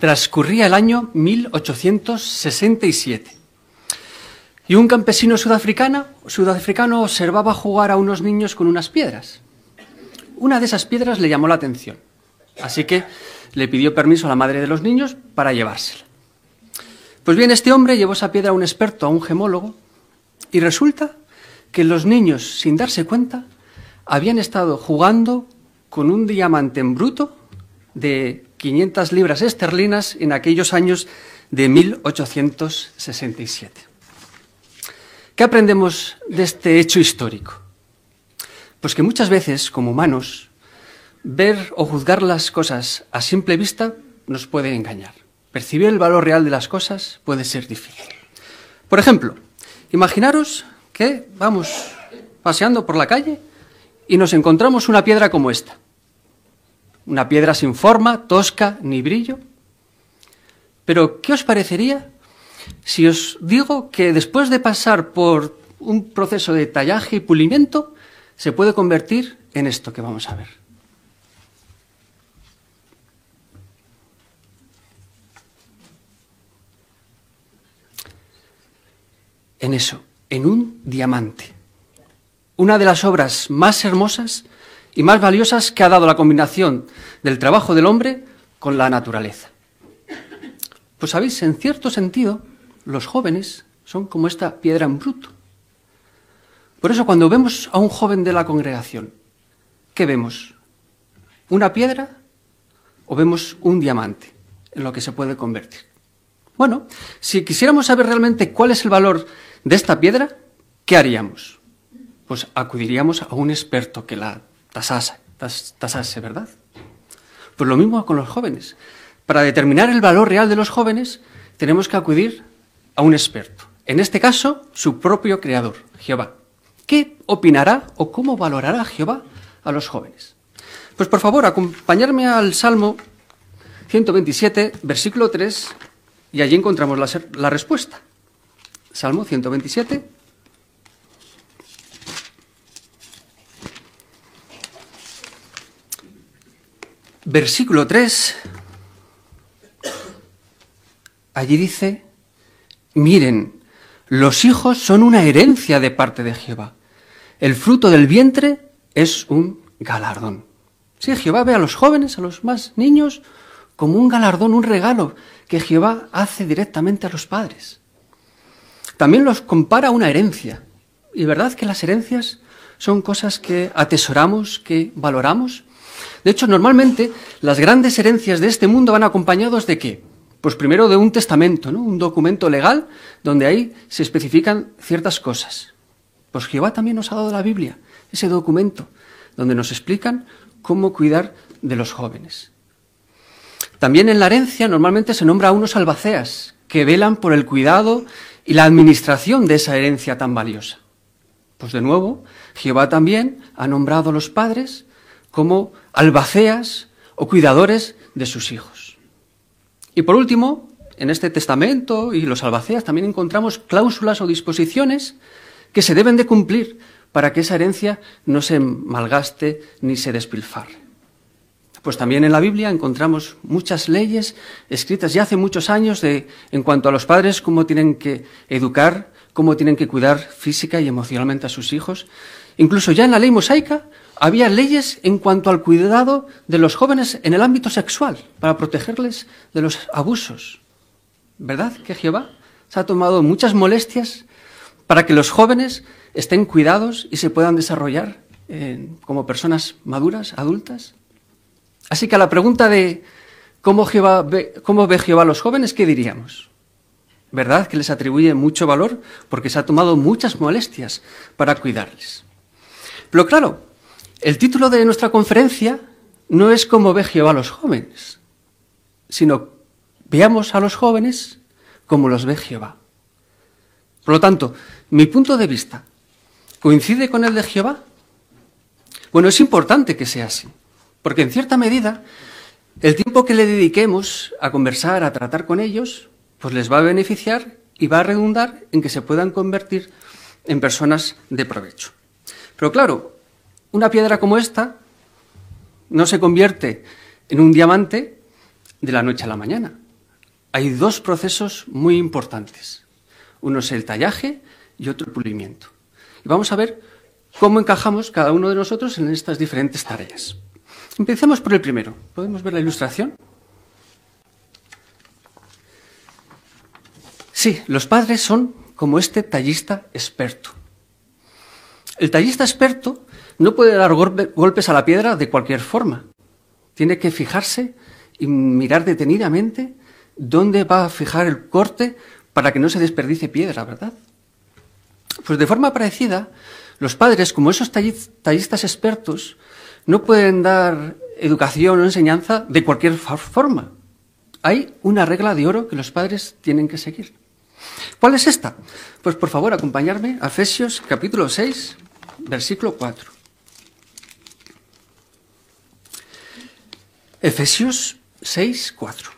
Transcurría el año 1867 y un campesino sudafricano, sudafricano observaba jugar a unos niños con unas piedras. Una de esas piedras le llamó la atención, así que le pidió permiso a la madre de los niños para llevársela. Pues bien, este hombre llevó esa piedra a un experto, a un gemólogo, y resulta que los niños, sin darse cuenta, habían estado jugando con un diamante en bruto de 500 libras esterlinas en aquellos años de 1867. ¿Qué aprendemos de este hecho histórico? Pues que muchas veces, como humanos, ver o juzgar las cosas a simple vista nos puede engañar. Percibir el valor real de las cosas puede ser difícil. Por ejemplo, imaginaros que vamos paseando por la calle y nos encontramos una piedra como esta. Una piedra sin forma, tosca, ni brillo. Pero, ¿qué os parecería si os digo que después de pasar por un proceso de tallaje y pulimiento, se puede convertir en esto que vamos a ver? En eso, en un diamante. Una de las obras más hermosas y más valiosas que ha dado la combinación del trabajo del hombre con la naturaleza. Pues sabéis, en cierto sentido, los jóvenes son como esta piedra en bruto. Por eso cuando vemos a un joven de la congregación, ¿qué vemos? ¿Una piedra o vemos un diamante en lo que se puede convertir? Bueno, si quisiéramos saber realmente cuál es el valor de esta piedra, ¿qué haríamos? Pues acudiríamos a un experto que la tasase, tasase, ¿verdad? Pues lo mismo con los jóvenes. Para determinar el valor real de los jóvenes, tenemos que acudir a un experto. En este caso, su propio creador, Jehová. ¿Qué opinará o cómo valorará Jehová a los jóvenes? Pues por favor, acompañarme al Salmo 127, versículo 3, y allí encontramos la, la respuesta. Salmo 127. Versículo 3. Allí dice, miren, los hijos son una herencia de parte de Jehová. El fruto del vientre es un galardón. Sí, Jehová ve a los jóvenes, a los más niños, como un galardón, un regalo que Jehová hace directamente a los padres también los compara a una herencia. Y verdad que las herencias son cosas que atesoramos, que valoramos. De hecho, normalmente las grandes herencias de este mundo van acompañados de qué? Pues primero de un testamento, ¿no? un documento legal donde ahí se especifican ciertas cosas. Pues Jehová también nos ha dado la Biblia, ese documento, donde nos explican cómo cuidar de los jóvenes. También en la herencia normalmente se nombra a unos albaceas que velan por el cuidado y la administración de esa herencia tan valiosa. Pues de nuevo, Jehová también ha nombrado a los padres como albaceas o cuidadores de sus hijos. Y por último, en este testamento y los albaceas también encontramos cláusulas o disposiciones que se deben de cumplir para que esa herencia no se malgaste ni se despilfarre. Pues también en la Biblia encontramos muchas leyes escritas ya hace muchos años de, en cuanto a los padres, cómo tienen que educar, cómo tienen que cuidar física y emocionalmente a sus hijos. Incluso ya en la ley mosaica había leyes en cuanto al cuidado de los jóvenes en el ámbito sexual, para protegerles de los abusos. ¿Verdad que Jehová se ha tomado muchas molestias para que los jóvenes estén cuidados y se puedan desarrollar eh, como personas maduras, adultas? Así que a la pregunta de cómo, ve, cómo ve Jehová a los jóvenes, ¿qué diríamos? ¿Verdad que les atribuye mucho valor? Porque se ha tomado muchas molestias para cuidarles. Pero claro, el título de nuestra conferencia no es cómo ve Jehová a los jóvenes, sino veamos a los jóvenes como los ve Jehová. Por lo tanto, mi punto de vista, ¿coincide con el de Jehová? Bueno, es importante que sea así. Porque en cierta medida, el tiempo que le dediquemos a conversar, a tratar con ellos, pues les va a beneficiar y va a redundar en que se puedan convertir en personas de provecho. Pero claro, una piedra como esta no se convierte en un diamante de la noche a la mañana. hay dos procesos muy importantes. Uno es el tallaje y otro el pulimiento. Y vamos a ver cómo encajamos cada uno de nosotros en estas diferentes tareas. Empecemos por el primero. ¿Podemos ver la ilustración? Sí, los padres son como este tallista experto. El tallista experto no puede dar golpes a la piedra de cualquier forma. Tiene que fijarse y mirar detenidamente dónde va a fijar el corte para que no se desperdicie piedra, ¿verdad? Pues de forma parecida, los padres, como esos tallistas expertos, no pueden dar educación o enseñanza de cualquier forma. Hay una regla de oro que los padres tienen que seguir. ¿Cuál es esta? Pues por favor, acompañarme a Efesios capítulo 6, versículo 4. Efesios 6, 4.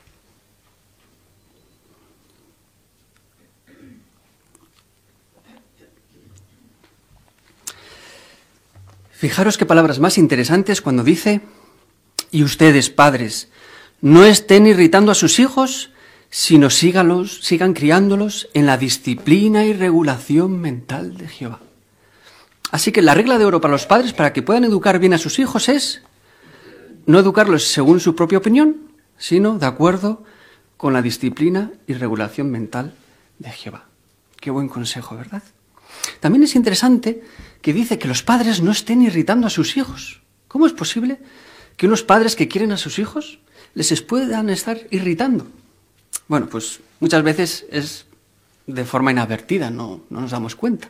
Fijaros qué palabras más interesantes cuando dice, y ustedes, padres, no estén irritando a sus hijos, sino sígalos, sigan criándolos en la disciplina y regulación mental de Jehová. Así que la regla de oro para los padres para que puedan educar bien a sus hijos es no educarlos según su propia opinión, sino de acuerdo con la disciplina y regulación mental de Jehová. Qué buen consejo, ¿verdad? También es interesante que dice que los padres no estén irritando a sus hijos. ¿Cómo es posible que unos padres que quieren a sus hijos les puedan estar irritando? Bueno, pues muchas veces es de forma inadvertida, no, no nos damos cuenta.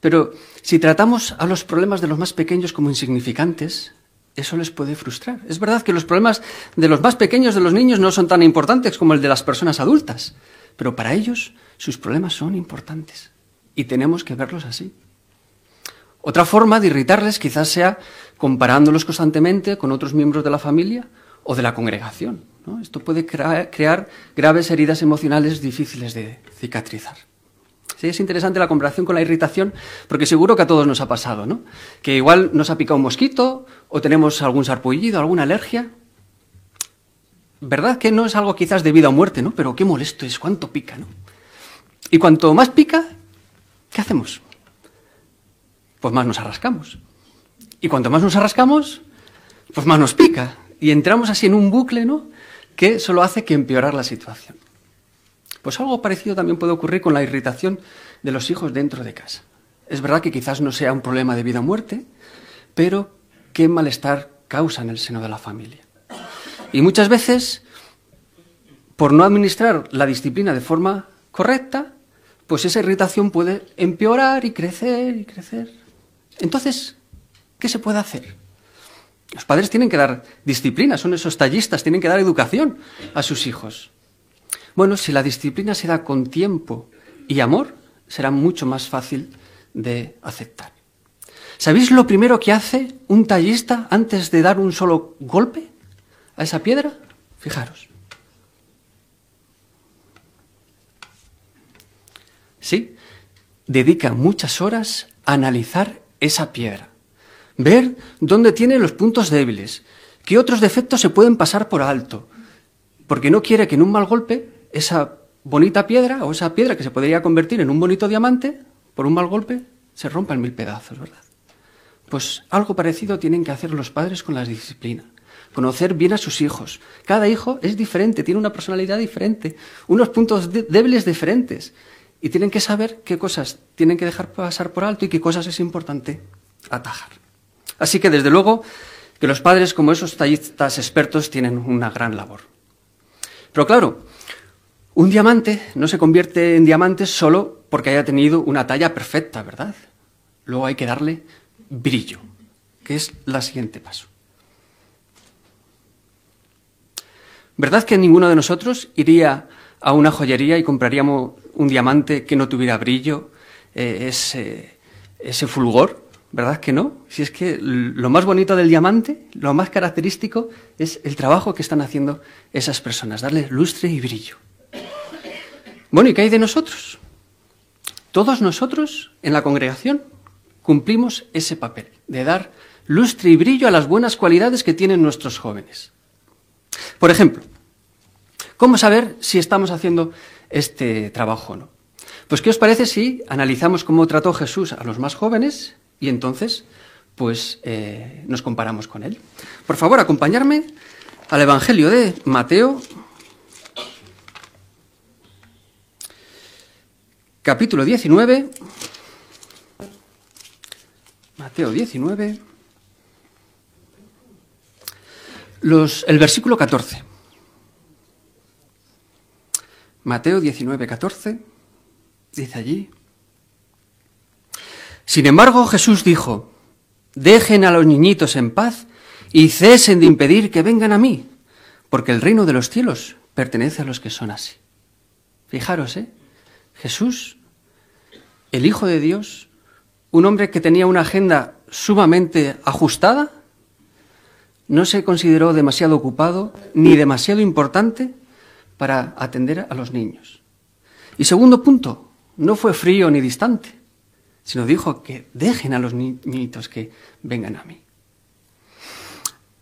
Pero si tratamos a los problemas de los más pequeños como insignificantes, eso les puede frustrar. Es verdad que los problemas de los más pequeños de los niños no son tan importantes como el de las personas adultas, pero para ellos sus problemas son importantes y tenemos que verlos así. Otra forma de irritarles quizás sea comparándolos constantemente con otros miembros de la familia o de la congregación. Esto puede crear graves heridas emocionales difíciles de cicatrizar. Sí, es interesante la comparación con la irritación, porque seguro que a todos nos ha pasado, ¿no? Que igual nos ha picado un mosquito, o tenemos algún sarpullido, alguna alergia. ¿Verdad que no es algo quizás de vida o muerte, ¿no? Pero qué molesto es, cuánto pica, ¿no? Y cuanto más pica, ¿qué hacemos? pues más nos arrascamos. Y cuanto más nos arrascamos, pues más nos pica. Y entramos así en un bucle, ¿no? Que solo hace que empeorar la situación. Pues algo parecido también puede ocurrir con la irritación de los hijos dentro de casa. Es verdad que quizás no sea un problema de vida o muerte, pero qué malestar causa en el seno de la familia. Y muchas veces, por no administrar la disciplina de forma correcta, pues esa irritación puede empeorar y crecer y crecer. Entonces, ¿qué se puede hacer? Los padres tienen que dar disciplina, son esos tallistas, tienen que dar educación a sus hijos. Bueno, si la disciplina se da con tiempo y amor, será mucho más fácil de aceptar. ¿Sabéis lo primero que hace un tallista antes de dar un solo golpe a esa piedra? Fijaros. Sí, dedica muchas horas a analizar esa piedra. Ver dónde tiene los puntos débiles, qué otros defectos se pueden pasar por alto, porque no quiere que en un mal golpe esa bonita piedra o esa piedra que se podría convertir en un bonito diamante, por un mal golpe, se rompa en mil pedazos, ¿verdad? Pues algo parecido tienen que hacer los padres con la disciplina. Conocer bien a sus hijos. Cada hijo es diferente, tiene una personalidad diferente, unos puntos débiles diferentes. Y tienen que saber qué cosas tienen que dejar pasar por alto y qué cosas es importante atajar. Así que, desde luego, que los padres, como esos tallistas expertos, tienen una gran labor. Pero claro, un diamante no se convierte en diamante solo porque haya tenido una talla perfecta, ¿verdad? Luego hay que darle brillo, que es el siguiente paso. ¿Verdad que ninguno de nosotros iría a una joyería y compraríamos un diamante que no tuviera brillo, eh, ese fulgor, ¿verdad que no? Si es que lo más bonito del diamante, lo más característico, es el trabajo que están haciendo esas personas, darle lustre y brillo. Bueno, ¿y qué hay de nosotros? Todos nosotros en la congregación cumplimos ese papel de dar lustre y brillo a las buenas cualidades que tienen nuestros jóvenes. Por ejemplo, ¿Cómo saber si estamos haciendo este trabajo o no? Pues, ¿qué os parece si analizamos cómo trató Jesús a los más jóvenes y entonces, pues, eh, nos comparamos con él? Por favor, acompañarme al Evangelio de Mateo, capítulo 19. Mateo 19. Los, el versículo 14. Mateo 19, 14. Dice allí. Sin embargo, Jesús dijo, dejen a los niñitos en paz y cesen de impedir que vengan a mí, porque el reino de los cielos pertenece a los que son así. Fijaros, ¿eh? Jesús, el Hijo de Dios, un hombre que tenía una agenda sumamente ajustada, no se consideró demasiado ocupado ni demasiado importante para atender a los niños. Y segundo punto, no fue frío ni distante, sino dijo que dejen a los niñitos que vengan a mí.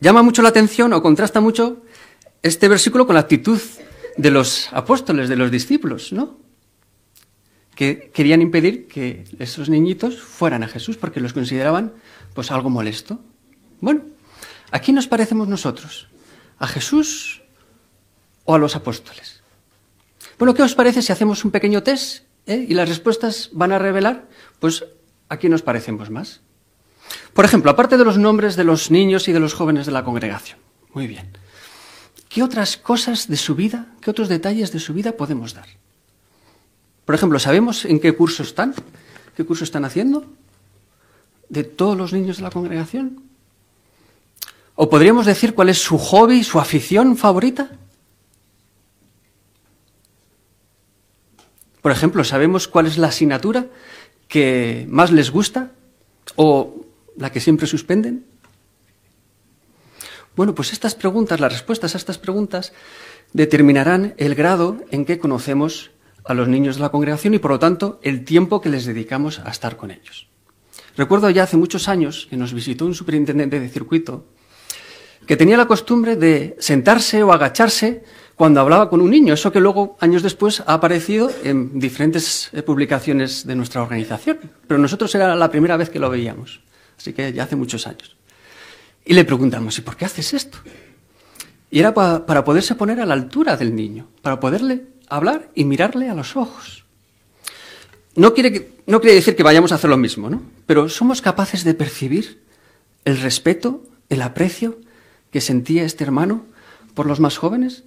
Llama mucho la atención o contrasta mucho este versículo con la actitud de los apóstoles, de los discípulos, ¿no? Que querían impedir que esos niñitos fueran a Jesús porque los consideraban pues algo molesto. Bueno, ¿a quién nos parecemos nosotros? ¿A Jesús o a los apóstoles? Bueno, ¿qué os parece si hacemos un pequeño test eh, y las respuestas van a revelar pues a quién nos parecemos más? Por ejemplo, aparte de los nombres de los niños y de los jóvenes de la congregación. Muy bien. ¿Qué otras cosas de su vida, qué otros detalles de su vida podemos dar? Por ejemplo, ¿sabemos en qué curso están? ¿Qué curso están haciendo? ¿De todos los niños de la congregación? ¿O podríamos decir cuál es su hobby, su afición favorita? Por ejemplo, ¿sabemos cuál es la asignatura que más les gusta o la que siempre suspenden? Bueno, pues estas preguntas, las respuestas a estas preguntas, determinarán el grado en que conocemos a los niños de la congregación y, por lo tanto, el tiempo que les dedicamos a estar con ellos. Recuerdo ya hace muchos años que nos visitó un superintendente de circuito que tenía la costumbre de sentarse o agacharse cuando hablaba con un niño, eso que luego, años después, ha aparecido en diferentes eh, publicaciones de nuestra organización. Pero nosotros era la primera vez que lo veíamos, así que ya hace muchos años. Y le preguntamos, ¿y por qué haces esto? Y era para poderse poner a la altura del niño, para poderle hablar y mirarle a los ojos. No quiere, no quiere decir que vayamos a hacer lo mismo, ¿no? Pero somos capaces de percibir el respeto, el aprecio que sentía este hermano por los más jóvenes.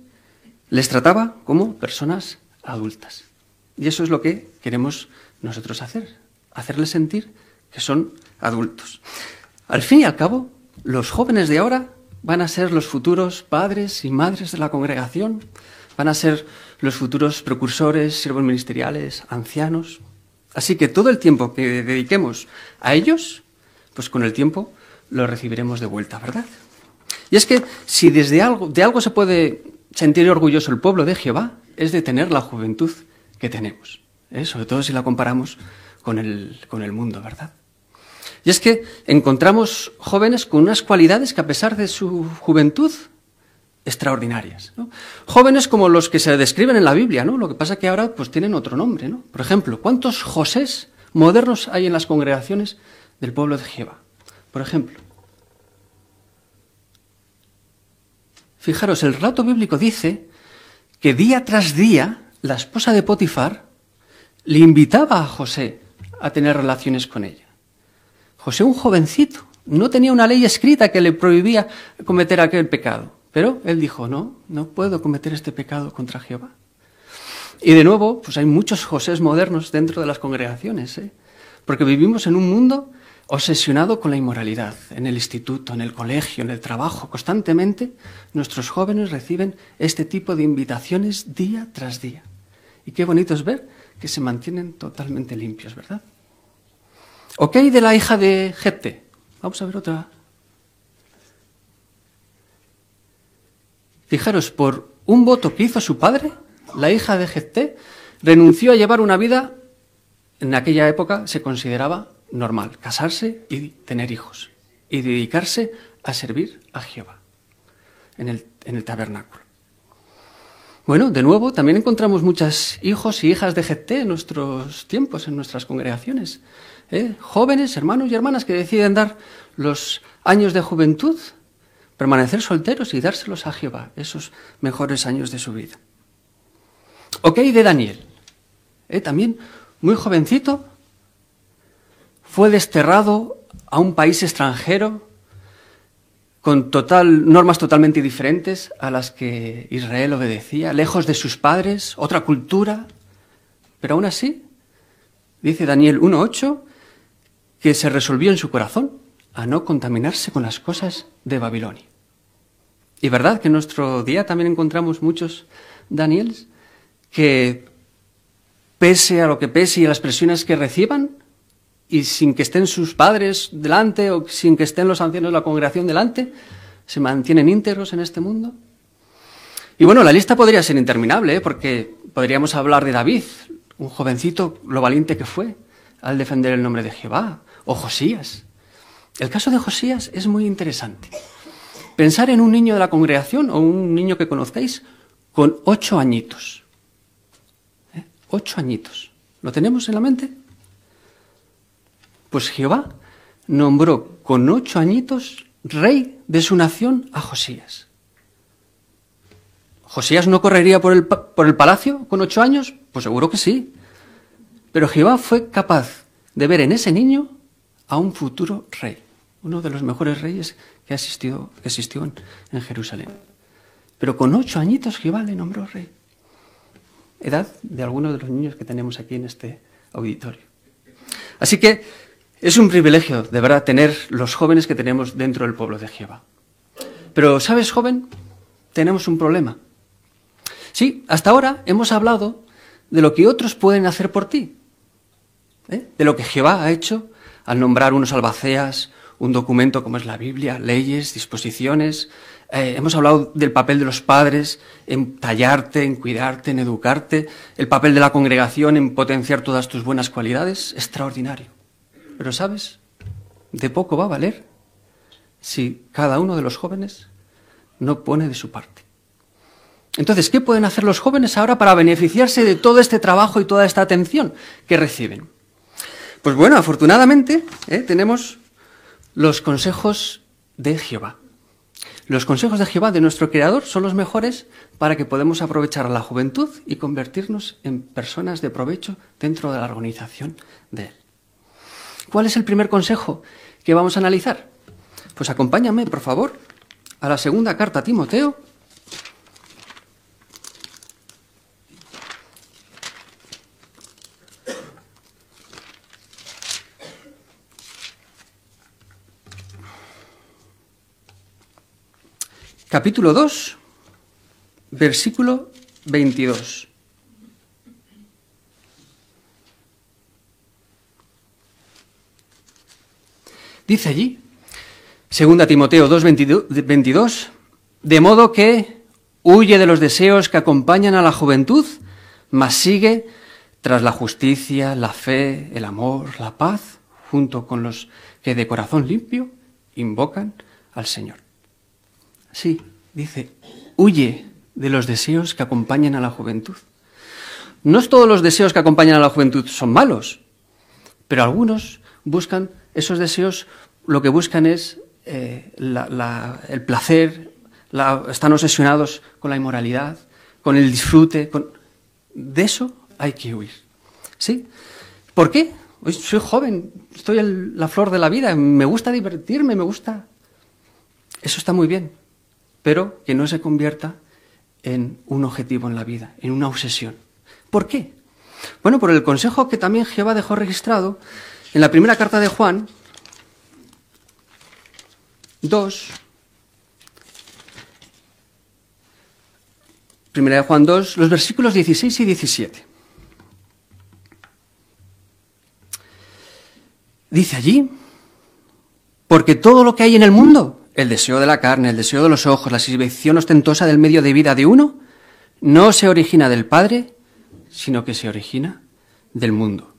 Les trataba como personas adultas. Y eso es lo que queremos nosotros hacer, hacerles sentir que son adultos. Al fin y al cabo, los jóvenes de ahora van a ser los futuros padres y madres de la congregación, van a ser los futuros precursores, siervos ministeriales, ancianos. Así que todo el tiempo que dediquemos a ellos, pues con el tiempo lo recibiremos de vuelta, ¿verdad? Y es que si desde algo, de algo se puede sentir orgulloso el pueblo de Jehová, es de tener la juventud que tenemos, ¿eh? sobre todo si la comparamos con el, con el mundo, ¿verdad? Y es que encontramos jóvenes con unas cualidades que a pesar de su juventud, extraordinarias. Jóvenes como los que se describen en la Biblia, ¿no? Lo que pasa que ahora pues tienen otro nombre, ¿no? Por ejemplo, ¿cuántos Josés modernos hay en las congregaciones del pueblo de Jehová? Por ejemplo. Fijaros, el relato bíblico dice que día tras día la esposa de Potifar le invitaba a José a tener relaciones con ella. José, un jovencito, no tenía una ley escrita que le prohibía cometer aquel pecado. Pero él dijo, no, no puedo cometer este pecado contra Jehová. Y de nuevo, pues hay muchos Josés modernos dentro de las congregaciones, ¿eh? porque vivimos en un mundo obsesionado con la inmoralidad. En el instituto, en el colegio, en el trabajo, constantemente nuestros jóvenes reciben este tipo de invitaciones día tras día. Y qué bonito es ver que se mantienen totalmente limpios, ¿verdad? ¿Ok de la hija de Jepte? Vamos a ver otra Fijaros, por un voto que hizo su padre, la hija de Jefté renunció a llevar una vida, en aquella época se consideraba normal, casarse y tener hijos, y dedicarse a servir a Jehová en el, tabernáculo. Bueno, de nuevo, también encontramos muchos hijos y hijas de GT en nuestros tiempos, en nuestras congregaciones. ¿eh? Jóvenes, hermanos y hermanas que deciden dar los años de juventud, permanecer solteros y dárselos a Jehová, esos mejores años de su vida. Ok, de Daniel. ¿eh? También muy jovencito, fue desterrado a un país extranjero con total, normas totalmente diferentes a las que Israel obedecía, lejos de sus padres, otra cultura. Pero aún así, dice Daniel 1.8, que se resolvió en su corazón a no contaminarse con las cosas de Babilonia. Y verdad que en nuestro día también encontramos muchos Daniels que, pese a lo que pese y a las presiones que reciban, y sin que estén sus padres delante o sin que estén los ancianos de la congregación delante, se mantienen íntegros en este mundo. Y bueno, la lista podría ser interminable, ¿eh? porque podríamos hablar de David, un jovencito, lo valiente que fue al defender el nombre de Jehová, o Josías. El caso de Josías es muy interesante. Pensar en un niño de la congregación o un niño que conozcáis con ocho añitos. ¿Eh? Ocho añitos. ¿Lo tenemos en la mente? Pues Jehová nombró con ocho añitos rey de su nación a Josías. ¿Josías no correría por el, por el palacio con ocho años? Pues seguro que sí. Pero Jehová fue capaz de ver en ese niño a un futuro rey, uno de los mejores reyes que, ha existido, que existió en, en Jerusalén. Pero con ocho añitos Jehová le nombró rey. Edad de algunos de los niños que tenemos aquí en este auditorio. Así que es un privilegio, de verdad, tener los jóvenes que tenemos dentro del pueblo de Jehová. Pero, ¿sabes, joven? Tenemos un problema. Sí, hasta ahora hemos hablado de lo que otros pueden hacer por ti, ¿eh? de lo que Jehová ha hecho al nombrar unos albaceas, un documento como es la Biblia, leyes, disposiciones. Eh, hemos hablado del papel de los padres en tallarte, en cuidarte, en educarte, el papel de la congregación en potenciar todas tus buenas cualidades. Extraordinario. Pero sabes, de poco va a valer si cada uno de los jóvenes no pone de su parte. Entonces, ¿qué pueden hacer los jóvenes ahora para beneficiarse de todo este trabajo y toda esta atención que reciben? Pues bueno, afortunadamente ¿eh? tenemos los consejos de Jehová. Los consejos de Jehová de nuestro Creador son los mejores para que podamos aprovechar la juventud y convertirnos en personas de provecho dentro de la organización de Él. ¿Cuál es el primer consejo que vamos a analizar? Pues acompáñame, por favor, a la segunda carta a Timoteo. Capítulo 2, versículo 22. Dice allí, segunda Timoteo 2:22, de modo que huye de los deseos que acompañan a la juventud, mas sigue tras la justicia, la fe, el amor, la paz, junto con los que de corazón limpio invocan al Señor. Sí, dice, huye de los deseos que acompañan a la juventud. No todos los deseos que acompañan a la juventud son malos, pero algunos buscan esos deseos lo que buscan es eh, el placer, están obsesionados con la inmoralidad, con el disfrute. De eso hay que huir. ¿Sí? ¿Por qué? Hoy soy joven, estoy en la flor de la vida, me gusta divertirme, me gusta. Eso está muy bien, pero que no se convierta en un objetivo en la vida, en una obsesión. ¿Por qué? Bueno, por el consejo que también Jehová dejó registrado en la primera carta de Juan, 2, Primera de Juan 2, los versículos 16 y 17. Dice allí, porque todo lo que hay en el mundo, el deseo de la carne, el deseo de los ojos, la exhibición ostentosa del medio de vida de uno, no se origina del Padre, sino que se origina del mundo.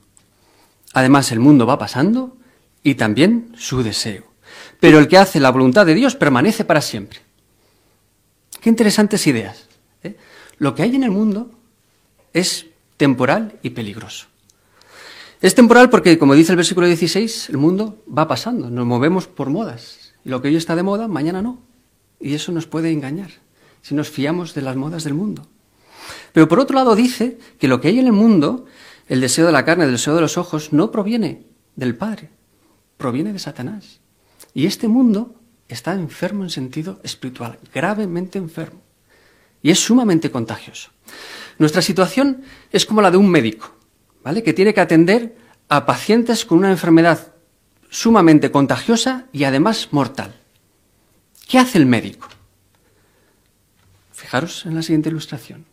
Además, el mundo va pasando y también su deseo. Pero el que hace la voluntad de Dios permanece para siempre. Qué interesantes ideas. ¿eh? lo que hay en el mundo es temporal y peligroso. Es temporal porque, como dice el versículo 16, el mundo va pasando, nos movemos por modas. Lo que hoy está de moda, mañana no. Y eso nos puede engañar si nos fiamos de las modas del mundo. Pero por otro lado dice que lo que hay en el mundo, el deseo de la carne, el deseo de los ojos, no proviene del Padre, proviene de Satanás. Y este mundo está enfermo en sentido espiritual, gravemente enfermo. Y es sumamente contagioso. Nuestra situación es como la de un médico, ¿vale? Que tiene que atender a pacientes con una enfermedad sumamente contagiosa y además mortal. ¿Qué hace el médico? Fijaros en la siguiente ilustración.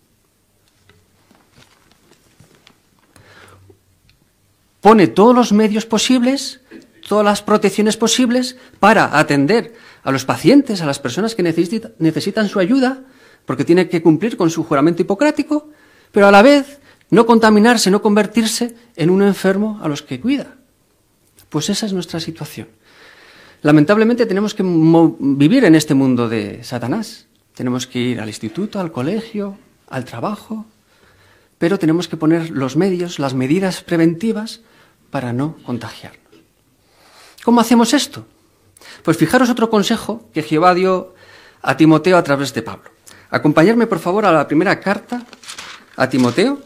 Pone todos los medios posibles, todas las protecciones posibles para atender a los pacientes, a las personas que necesitan su ayuda, porque tiene que cumplir con su juramento hipocrático, pero a la vez no contaminarse, no convertirse en un enfermo a los que cuida. Pues esa es nuestra situación. Lamentablemente tenemos que vivir en este mundo de Satanás. Tenemos que ir al instituto, al colegio, al trabajo, pero tenemos que poner los medios, las medidas preventivas para no contagiarnos. ¿Cómo hacemos esto? Pues fijaros otro consejo que Jehová dio a Timoteo a través de Pablo. Acompañarme, por favor, a la primera carta a Timoteo.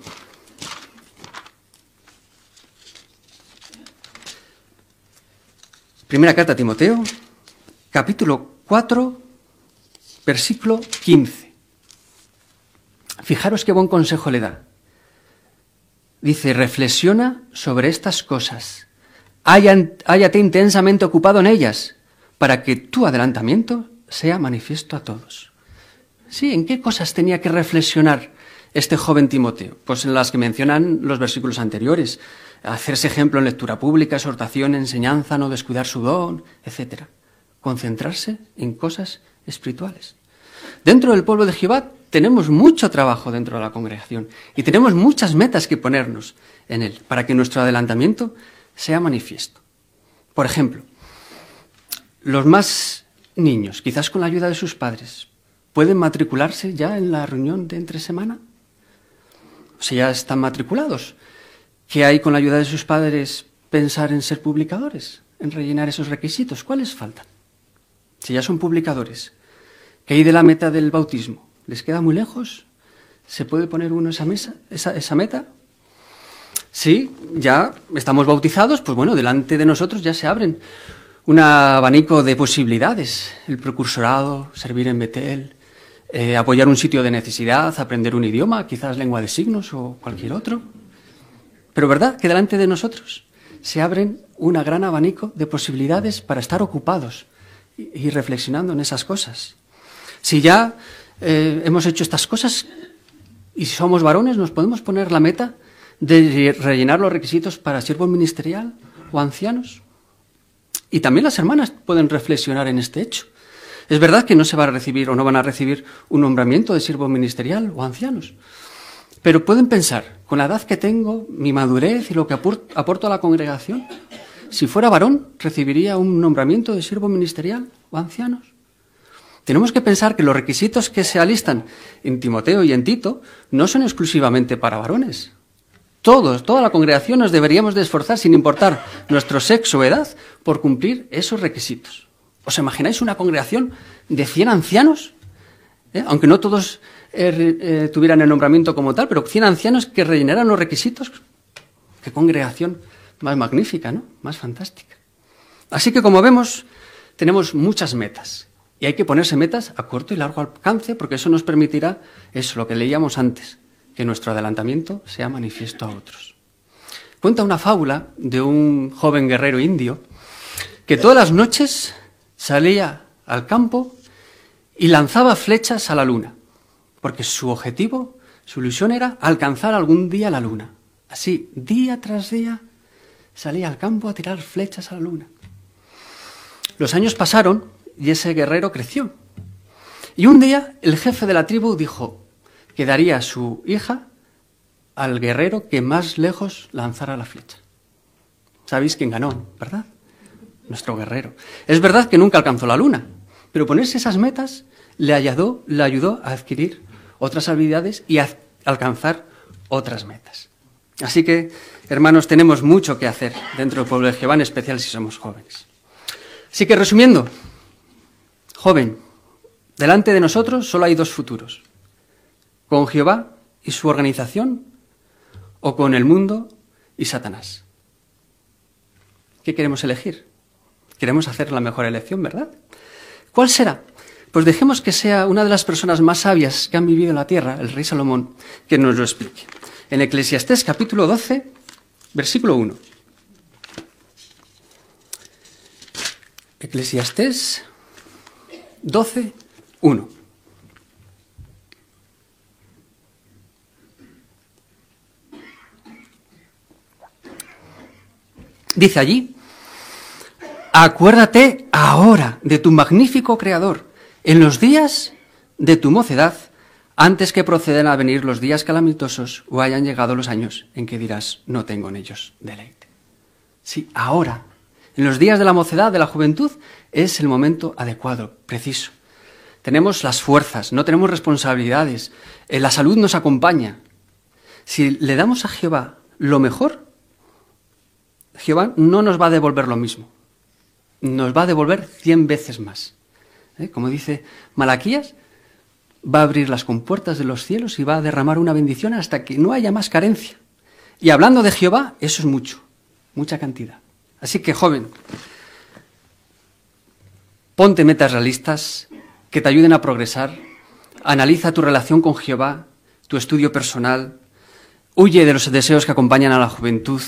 Primera carta a Timoteo, capítulo 4, versículo 15. Fijaros qué buen consejo le da. Dice, reflexiona sobre estas cosas, háyate intensamente ocupado en ellas, para que tu adelantamiento sea manifiesto a todos. Sí, ¿en qué cosas tenía que reflexionar este joven Timoteo? Pues en las que mencionan los versículos anteriores. Hacerse ejemplo en lectura pública, exhortación, enseñanza, no descuidar su don, etc. Concentrarse en cosas espirituales. Dentro del pueblo de Jehová tenemos mucho trabajo dentro de la congregación y tenemos muchas metas que ponernos en él para que nuestro adelantamiento sea manifiesto. Por ejemplo, los más niños, quizás con la ayuda de sus padres, ¿Pueden matricularse ya en la reunión de entre semana? O sea, ya están matriculados. ¿Qué hay con la ayuda de sus padres pensar en ser publicadores, en rellenar esos requisitos? ¿Cuáles faltan? Si ya son publicadores, ¿qué hay de la meta del bautismo? ¿Les queda muy lejos? ¿Se puede poner uno esa, mesa, esa, meta? Sí, ya estamos bautizados, pues bueno, delante de nosotros ya se abren un abanico de posibilidades. El precursorado, servir en Betel, eh, apoyar un sitio de necesidad, aprender un idioma, quizás lengua de signos o cualquier otro. Pero ¿verdad que delante de nosotros se abren un gran abanico de posibilidades para estar ocupados y, reflexionando en esas cosas? Si ya eh, hemos hecho estas cosas y si somos varones, nos podemos poner la meta de rellenar los requisitos para siervo ministerial o ancianos. Y también las hermanas pueden reflexionar en este hecho. Es verdad que no se va a recibir o no van a recibir un nombramiento de siervo ministerial o ancianos, pero pueden pensar, con la edad que tengo, mi madurez y lo que aporto a la congregación, si fuera varón, recibiría un nombramiento de siervo ministerial o ancianos. Tenemos que pensar que los requisitos que se alistan en Timoteo y en Tito no son exclusivamente para varones. Todos, toda la congregación nos deberíamos de esforzar, sin importar nuestro sexo o edad, por cumplir esos requisitos. ¿Os imagináis una congregación de 100 ancianos? ¿Eh? Aunque no todos eh, eh, tuvieran el nombramiento como tal, pero 100 ancianos que rellenaran los requisitos. Qué congregación más magnífica, ¿no? Más fantástica. Así que, como vemos, tenemos muchas metas. Y hay que ponerse metas a corto y largo alcance, porque eso nos permitirá, eso, lo que leíamos antes, que nuestro adelantamiento sea manifiesto a otros. Cuenta una fábula de un joven guerrero indio que todas las noches salía al campo y lanzaba flechas a la luna, porque su objetivo, su ilusión era alcanzar algún día la luna. Así, día tras día, salía al campo a tirar flechas a la luna. Los años pasaron y ese guerrero creció. Y un día el jefe de la tribu dijo que daría a su hija al guerrero que más lejos lanzara la flecha. ¿Sabéis quién ganó, verdad? nuestro guerrero. Es verdad que nunca alcanzó la luna, pero ponerse esas metas le ayudó, le ayudó a adquirir otras habilidades y alcanzar otras metas. Así que, hermanos, tenemos mucho que hacer dentro del pueblo de Jehová, en especial si somos jóvenes. Así que, resumiendo, joven, delante de nosotros solo hay dos futuros. Con Jehová y su organización o con el mundo y Satanás. ¿Qué queremos elegir? Queremos hacer la mejor elección, ¿verdad? ¿Cuál será? Pues dejemos que sea una de las personas más sabias que han vivido en la tierra, el rey Salomón, que nos lo explique. En Eclesiastés capítulo 12, versículo 1. Eclesiastés 12, 1. Dice allí, acuérdate ahora de tu magnífico Creador en los días de tu mocedad, antes que procedan a venir los días calamitosos o hayan llegado los años en que dirás, no tengo en ellos deleite. Sí, ahora, en los días de la mocedad, de la juventud, es el momento adecuado, preciso. Tenemos las fuerzas, no tenemos responsabilidades, eh, la salud nos acompaña. Si le damos a Jehová lo mejor, Jehová no nos va a devolver lo mismo, nos va a devolver cien veces más. ¿Eh? Como dice Malaquías, va a abrir las compuertas de los cielos y va a derramar una bendición hasta que no haya más carencia. Y hablando de Jehová, eso es mucho, mucha cantidad. Así que, joven, ponte metas realistas que te ayuden a progresar, analiza tu relación con Jehová, tu estudio personal, huye de los deseos que acompañan a la juventud,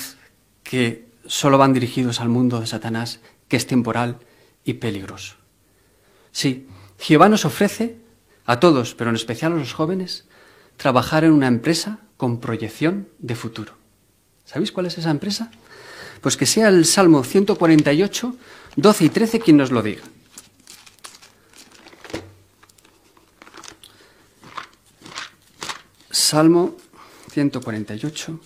que solo van dirigidos al mundo de Satanás, que es temporal y peligroso. Sí, Jehová nos ofrece a todos, pero en especial a los jóvenes, trabajar en una empresa con proyección de futuro. ¿Sabéis cuál es esa empresa? Pues que sea el Salmo 148, 12 y 13 quien nos lo diga. Salmo 148.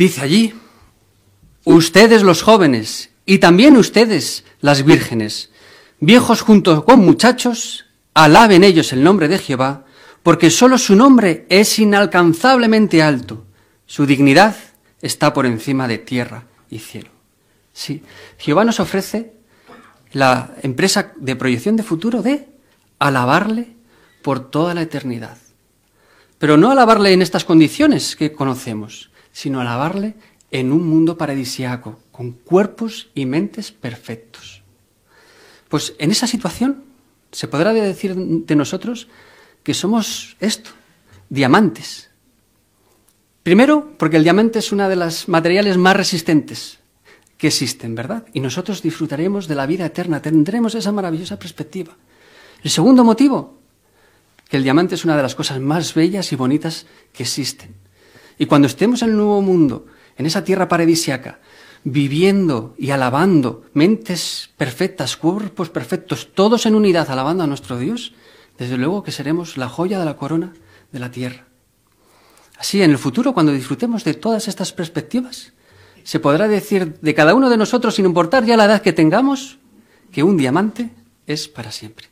Dice allí, ustedes los jóvenes y también ustedes las vírgenes, viejos junto con muchachos, alaben ellos el nombre de Jehová, porque solo su nombre es inalcanzablemente alto, su dignidad está por encima de tierra y cielo. Sí, Jehová nos ofrece la empresa de proyección de futuro de alabarle por toda la eternidad. Pero no alabarle en estas condiciones que conocemos, sino alabarle en un mundo paradisiaco, con cuerpos y mentes perfectos. Pues en esa situación se podrá decir de nosotros que somos esto, diamantes. Primero, porque el diamante es una de las materiales más resistentes que existen, ¿verdad? Y nosotros disfrutaremos de la vida eterna, tendremos esa maravillosa perspectiva. El segundo motivo, que el diamante es una de las cosas más bellas y bonitas que existen. Y cuando estemos en el nuevo mundo, en esa tierra paradisiaca, viviendo y alabando, mentes perfectas, cuerpos perfectos, todos en unidad alabando a nuestro Dios, desde luego que seremos la joya de la corona de la tierra. Así, en el futuro, cuando disfrutemos de todas estas perspectivas, se podrá decir de cada uno de nosotros, sin importar ya la edad que tengamos, que un diamante es para siempre.